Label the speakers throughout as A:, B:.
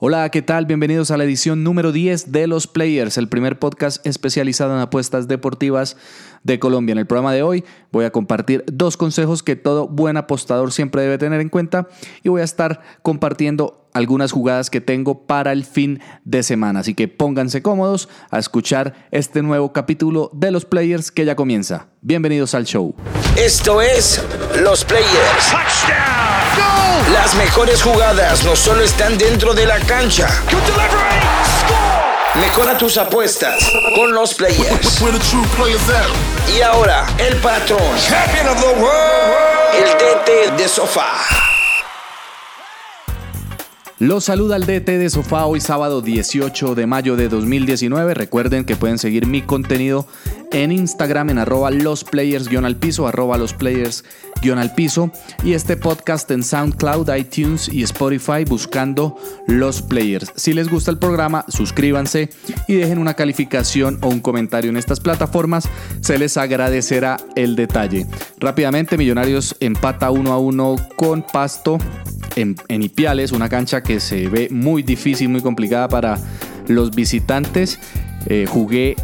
A: Hola, ¿qué tal? Bienvenidos a la edición número 10 de Los Players, el primer podcast especializado en apuestas deportivas de Colombia. En el programa de hoy voy a compartir dos consejos que todo buen apostador siempre debe tener en cuenta y voy a estar compartiendo algunas jugadas que tengo para el fin de semana. Así que pónganse cómodos a escuchar este nuevo capítulo de Los Players que ya comienza. Bienvenidos al show.
B: Esto es Los Players. Las mejores jugadas no solo están dentro de la cancha. Mejora tus apuestas con los players. Y ahora, el patrón. El DT de sofá.
A: Los saluda el DT de Sofá hoy sábado 18 de mayo de 2019. Recuerden que pueden seguir mi contenido en Instagram en arroba los players al piso, arroba los players al piso y este podcast en SoundCloud, iTunes y Spotify buscando los players. Si les gusta el programa, suscríbanse y dejen una calificación o un comentario en estas plataformas, se les agradecerá el detalle. Rápidamente, Millonarios empata 1 a 1 con Pasto en, Ipiales, una cancha que se ve muy difícil, muy complicada para los visitantes. Eh, jugué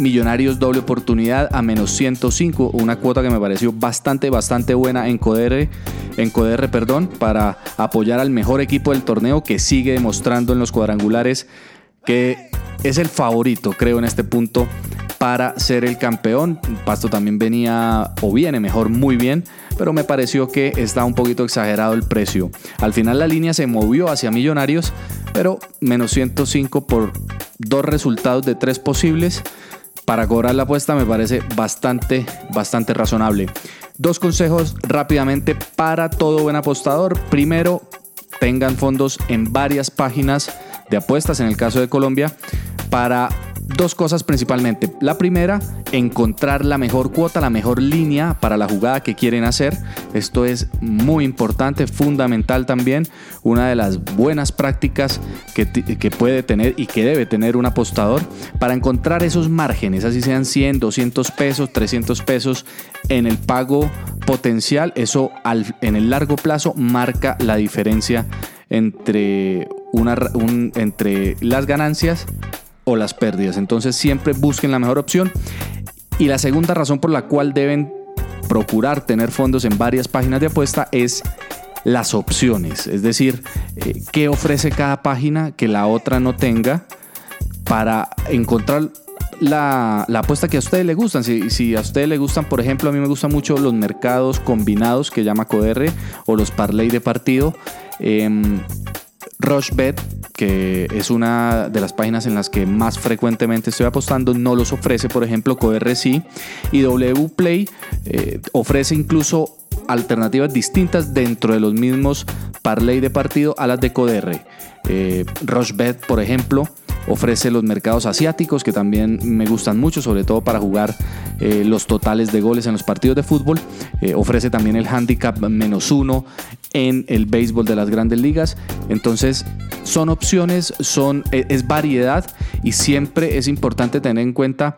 A: Millonarios doble oportunidad a menos 105, una cuota que me pareció bastante, bastante buena en Codr, en Codr, perdón, para apoyar al mejor equipo del torneo que sigue demostrando en los cuadrangulares que es el favorito, creo, en este punto para ser el campeón. Pasto también venía o viene mejor muy bien, pero me pareció que está un poquito exagerado el precio. Al final la línea se movió hacia Millonarios, pero menos 105 por dos resultados de tres posibles. Para cobrar la apuesta me parece bastante, bastante razonable. Dos consejos rápidamente para todo buen apostador. Primero, tengan fondos en varias páginas de apuestas, en el caso de Colombia, para dos cosas principalmente. La primera, encontrar la mejor cuota, la mejor línea para la jugada que quieren hacer. Esto es muy importante, fundamental también. Una de las buenas prácticas que, puede tener y que debe tener un apostador para encontrar esos márgenes, así sean 100, 200 pesos, 300 pesos en el pago potencial. Eso en el largo plazo marca la diferencia entre, las ganancias o las pérdidas. Entonces siempre busquen la mejor opción. Y la segunda razón por la cual deben procurar tener fondos en varias páginas de apuesta es las opciones. Es decir, eh, qué ofrece cada página que la otra no tenga para encontrar la, apuesta que a ustedes les gustan. Si, a ustedes les gustan, por ejemplo, a mí me gustan mucho los mercados combinados que llama CODR o los parlay de partido. Eh, Rushbet que es una de las páginas en las que más frecuentemente estoy apostando, no los ofrece, por ejemplo, CoRC y WPlay eh, ofrece incluso alternativas distintas dentro de los mismos parlay de partido a las de CODR. Eh, por ejemplo, ofrece los mercados asiáticos que también me gustan mucho, sobre todo para jugar eh, los totales de goles en los partidos de fútbol. Eh, ofrece también el handicap menos uno en el béisbol de las grandes ligas. Entonces son opciones, son, e, es variedad y siempre es importante tener en cuenta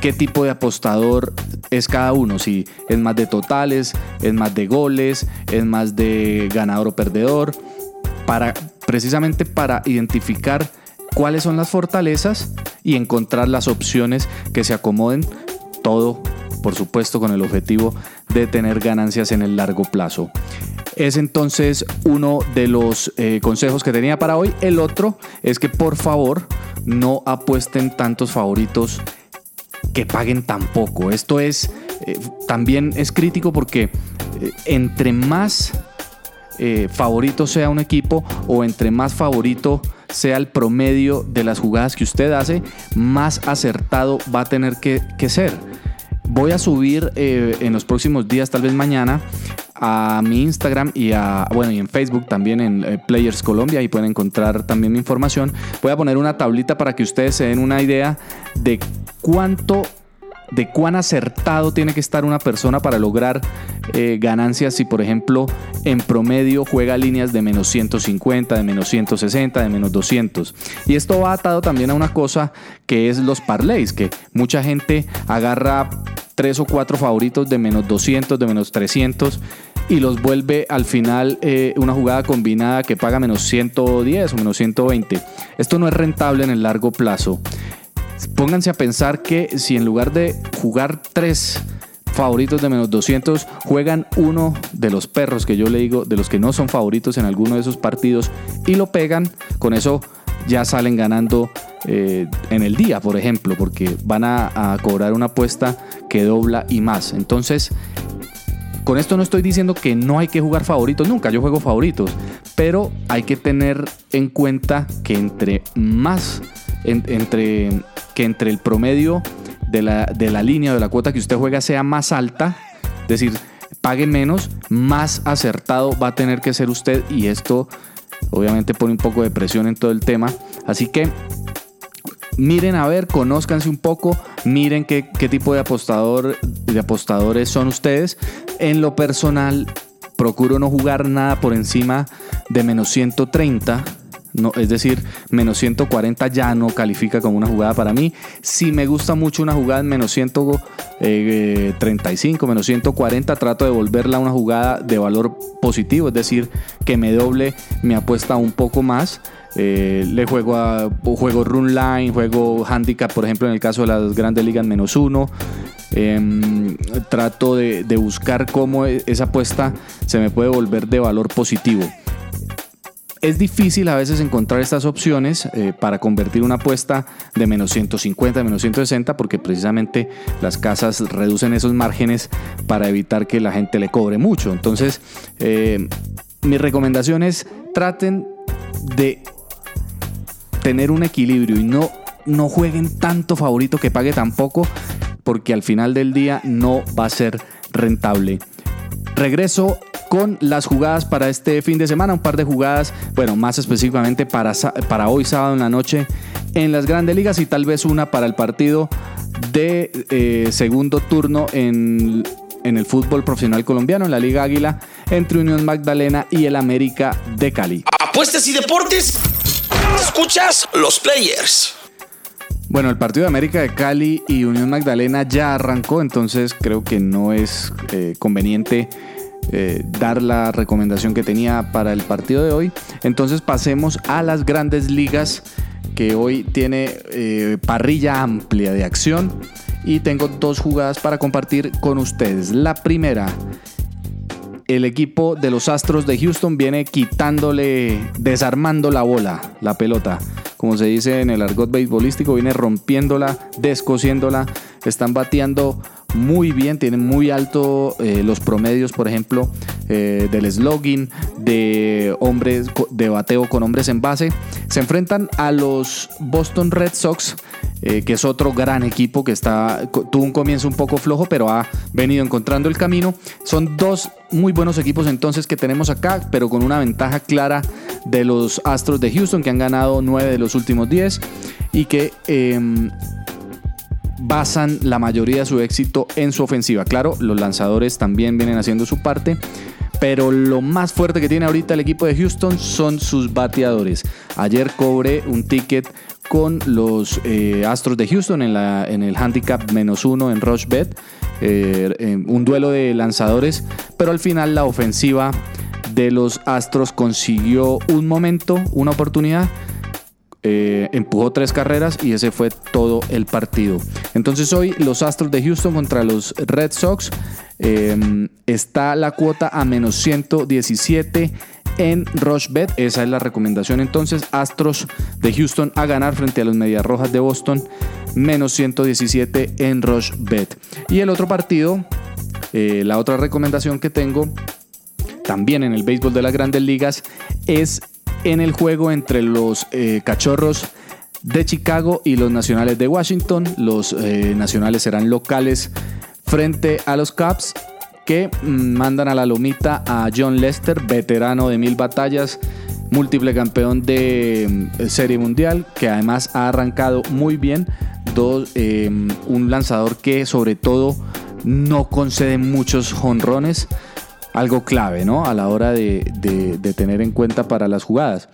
A: qué tipo de apostador es cada uno, si es más de totales, es más de goles, es más de ganador o perdedor, para precisamente para identificar cuáles son las fortalezas y encontrar las opciones que se acomoden, todo por supuesto con el objetivo de tener ganancias en el largo plazo. Es entonces uno de los eh, consejos que tenía para hoy. El otro es que por favor no apuesten tantos favoritos que paguen tan poco. Esto es eh, también es crítico porque eh, entre más favorito sea un equipo o entre más favorito sea el promedio de las jugadas que usted hace, más acertado va a tener que, ser. Voy a subir eh, en los próximos días, tal vez mañana, a mi Instagram y a bueno y en Facebook también en eh, Players Colombia y pueden encontrar también mi información. Voy a poner una tablita para que ustedes se den una idea de cuánto de cuán acertado tiene que estar una persona para lograr eh, ganancias si, por ejemplo, en promedio juega líneas de menos 150, de menos 160, de menos 200. Y esto va atado también a una cosa que es los parlays, que mucha gente agarra tres o cuatro favoritos de menos 200, de menos 300 y los vuelve al final eh, una jugada combinada que paga menos 110 o menos 120. Esto no es rentable en el largo plazo. Pónganse a pensar que si en lugar de jugar tres favoritos de menos 200 juegan uno de los perros que yo le digo, de los que no son favoritos en alguno de esos partidos y lo pegan, con eso ya salen ganando eh, en el día, por ejemplo, porque van a, a cobrar una apuesta que dobla y más. Entonces, con esto no estoy diciendo que no hay que jugar favoritos, nunca, yo juego favoritos, pero hay que tener en cuenta que entre más, entre, que entre el promedio de la, de la línea de la cuota que usted juega sea más alta, es decir, pague menos, más acertado va a tener que ser usted y esto obviamente pone un poco de presión en todo el tema. Así que miren a ver, conózcanse un poco, miren qué, tipo de, apostador, de apostadores son ustedes. En lo personal, procuro no jugar nada por encima de menos 130. No, es decir, menos 140 ya no califica como una jugada para mí. Si me gusta mucho una jugada en menos 135, menos 140, trato de volverla a una jugada de valor positivo, es decir, que me doble mi apuesta un poco más. Eh, le juego a juego run line, juego handicap, por ejemplo, en el caso de las grandes ligas menos uno. Em, trato de, buscar cómo e, esa apuesta se me puede volver de valor positivo. Es difícil a veces encontrar estas opciones eh, para convertir una apuesta de menos 150, menos 160, porque precisamente las casas reducen esos márgenes para evitar que la gente le cobre mucho. Entonces, eh, mi recomendación es traten de tener un equilibrio y no, no jueguen tanto favorito que pague tan poco, porque al final del día no va a ser rentable. Regreso con las jugadas para este fin de semana, un par de jugadas, bueno, más específicamente para, para hoy sábado en la noche en las grandes ligas y tal vez una para el partido de eh, segundo turno en, en el fútbol profesional colombiano, en la Liga Águila, entre Unión Magdalena y el América de Cali.
B: Apuestas y deportes Escuchas los players.
A: Bueno, el partido de América de Cali y Unión Magdalena ya arrancó, entonces creo que no es eh, conveniente eh, dar la recomendación que tenía para el partido de hoy. Entonces pasemos a las grandes ligas que hoy tiene eh, parrilla amplia de acción y tengo dos jugadas para compartir con ustedes. La primera el equipo de los Astros de Houston viene quitándole, desarmando la bola, la pelota. Como se dice en el argot beisbolístico, viene rompiéndola, descosiéndola. Están bateando muy bien, tienen muy alto eh, los promedios, por ejemplo, eh, del slogan, de hombres, de bateo con hombres en base. Se enfrentan a los Boston Red Sox eh, que es otro gran equipo que está, tuvo un comienzo un poco flojo, pero ha venido encontrando el camino. Son dos muy buenos equipos entonces que tenemos acá, pero con una ventaja clara de los Astros de Houston, que han ganado nueve de los últimos 10 y que... Basan la mayoría de su éxito en su ofensiva. Claro, los lanzadores también vienen haciendo su parte, pero lo más fuerte que tiene ahorita el equipo de Houston son sus bateadores. Ayer cobré un ticket con los eh, Astros de Houston en el handicap menos uno en Rush Bet. Eh, un duelo de lanzadores, pero al final la ofensiva de los Astros consiguió un momento, una oportunidad. Eh, empujó tres carreras y ese fue todo el partido. Entonces hoy los Astros de Houston contra los Red Sox está la cuota a menos 117 en Bet, Esa es la recomendación entonces. Astros de Houston a ganar frente a los Medias Rojas de Boston. Menos 117 en Bet. Y el otro partido, eh, la otra recomendación que tengo, también en el béisbol de las grandes ligas, es en el juego entre los eh, cachorros de Chicago y los nacionales de Washington. Los eh, nacionales serán locales frente a los Cubs que mandan a la lomita a John Lester, veterano de mil batallas, múltiple campeón de eh, Serie Mundial, que además ha arrancado muy bien. Dos, eh, un lanzador que sobre todo no concede muchos jonrones, algo clave ¿no? a la hora de, tener en cuenta para las jugadas.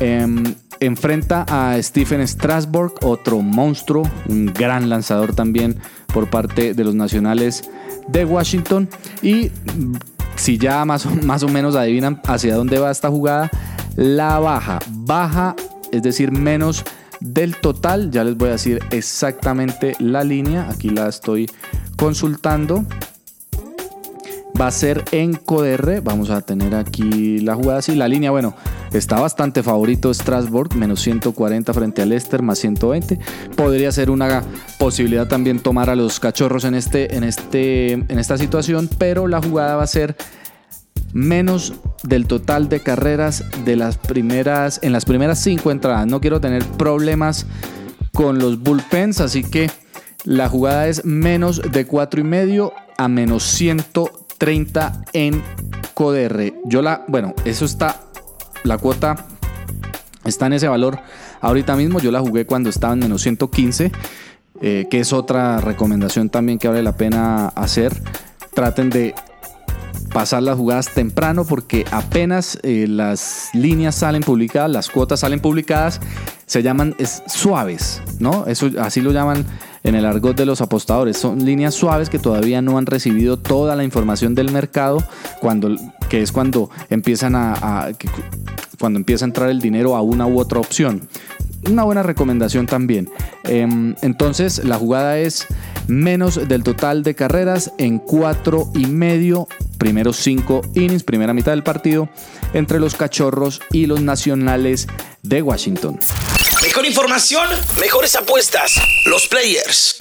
A: Em, enfrenta a Stephen Strasburg, otro monstruo, un gran lanzador también por parte de los nacionales de Washington. Y si ya más, más o menos adivinan hacia dónde va esta jugada, la baja, baja, es decir, menos del total. Ya les voy a decir exactamente la línea. Aquí la estoy consultando. Va a ser en CODR. Vamos a tener aquí la jugada así. La línea, bueno, está bastante favorito Strasbourg, menos 140 frente al Leicester, más 120. Podría ser una posibilidad también tomar a los cachorros en, este, en, este, en esta situación, pero la jugada va a ser menos del total de carreras de las primeras en las primeras cinco entradas. No quiero tener problemas con los bullpens, así que la jugada es menos de cuatro y medio a menos 130 en CODR. Yo la, bueno, eso está, la cuota está en ese valor ahorita mismo. Yo la jugué cuando estaba en menos 115, eh, que es otra recomendación también que vale la pena hacer. Traten de pasar las jugadas temprano porque apenas eh, las líneas salen publicadas, las cuotas salen publicadas, se llaman suaves, ¿no? Eso así lo llaman en el argot de los apostadores. Son líneas suaves que todavía no han recibido toda la información del mercado, cuando, que es cuando empiezan a, cuando empieza a entrar el dinero a una u otra opción. Una buena recomendación también. Em, entonces la jugada es menos del total de carreras en cuatro y medio primeros cinco innings, primera mitad del partido, entre los cachorros y los nacionales de Washington.
B: Mejor información, mejores apuestas. Los players.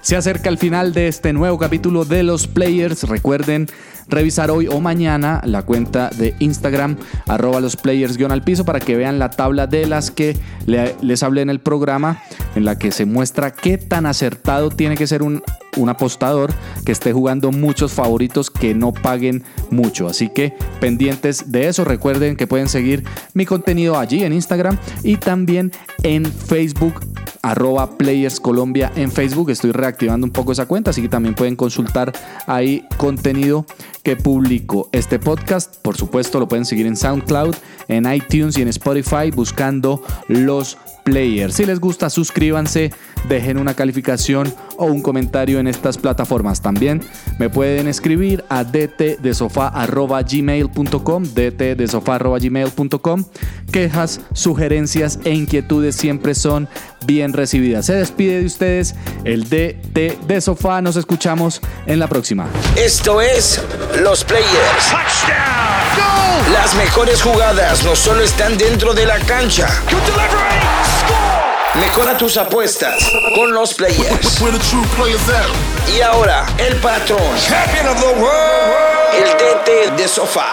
A: Se acerca el final de este nuevo capítulo de los players. Recuerden revisar hoy o mañana la cuenta de Instagram, arroba los players al piso, para que vean la tabla de las que les hablé en el programa, en la que se muestra qué tan acertado tiene que ser un, un apostador que esté jugando muchos favoritos que no paguen mucho. Así que pendientes de eso, recuerden que pueden seguir mi contenido allí en Instagram y también en Facebook arroba Players Colombia en Facebook. Estoy reactivando un poco esa cuenta, así que también pueden consultar ahí contenido que publico. Este podcast, por supuesto, lo pueden seguir en SoundCloud, en iTunes y en Spotify buscando los players. Si les gusta, suscríbanse, dejen una calificación o un comentario en estas plataformas. También me pueden escribir a dtdesofá.gmail.com dtdesofá.gmail.com Quejas, sugerencias e inquietudes siempre son bien recibidas. Se despide de ustedes el DT de Sofá. Nos escuchamos en la próxima.
B: Esto es Los Players. Las mejores jugadas no solo están dentro de la cancha. Mejora tus apuestas con los players. Y ahora, el patrón. El DT de sofá.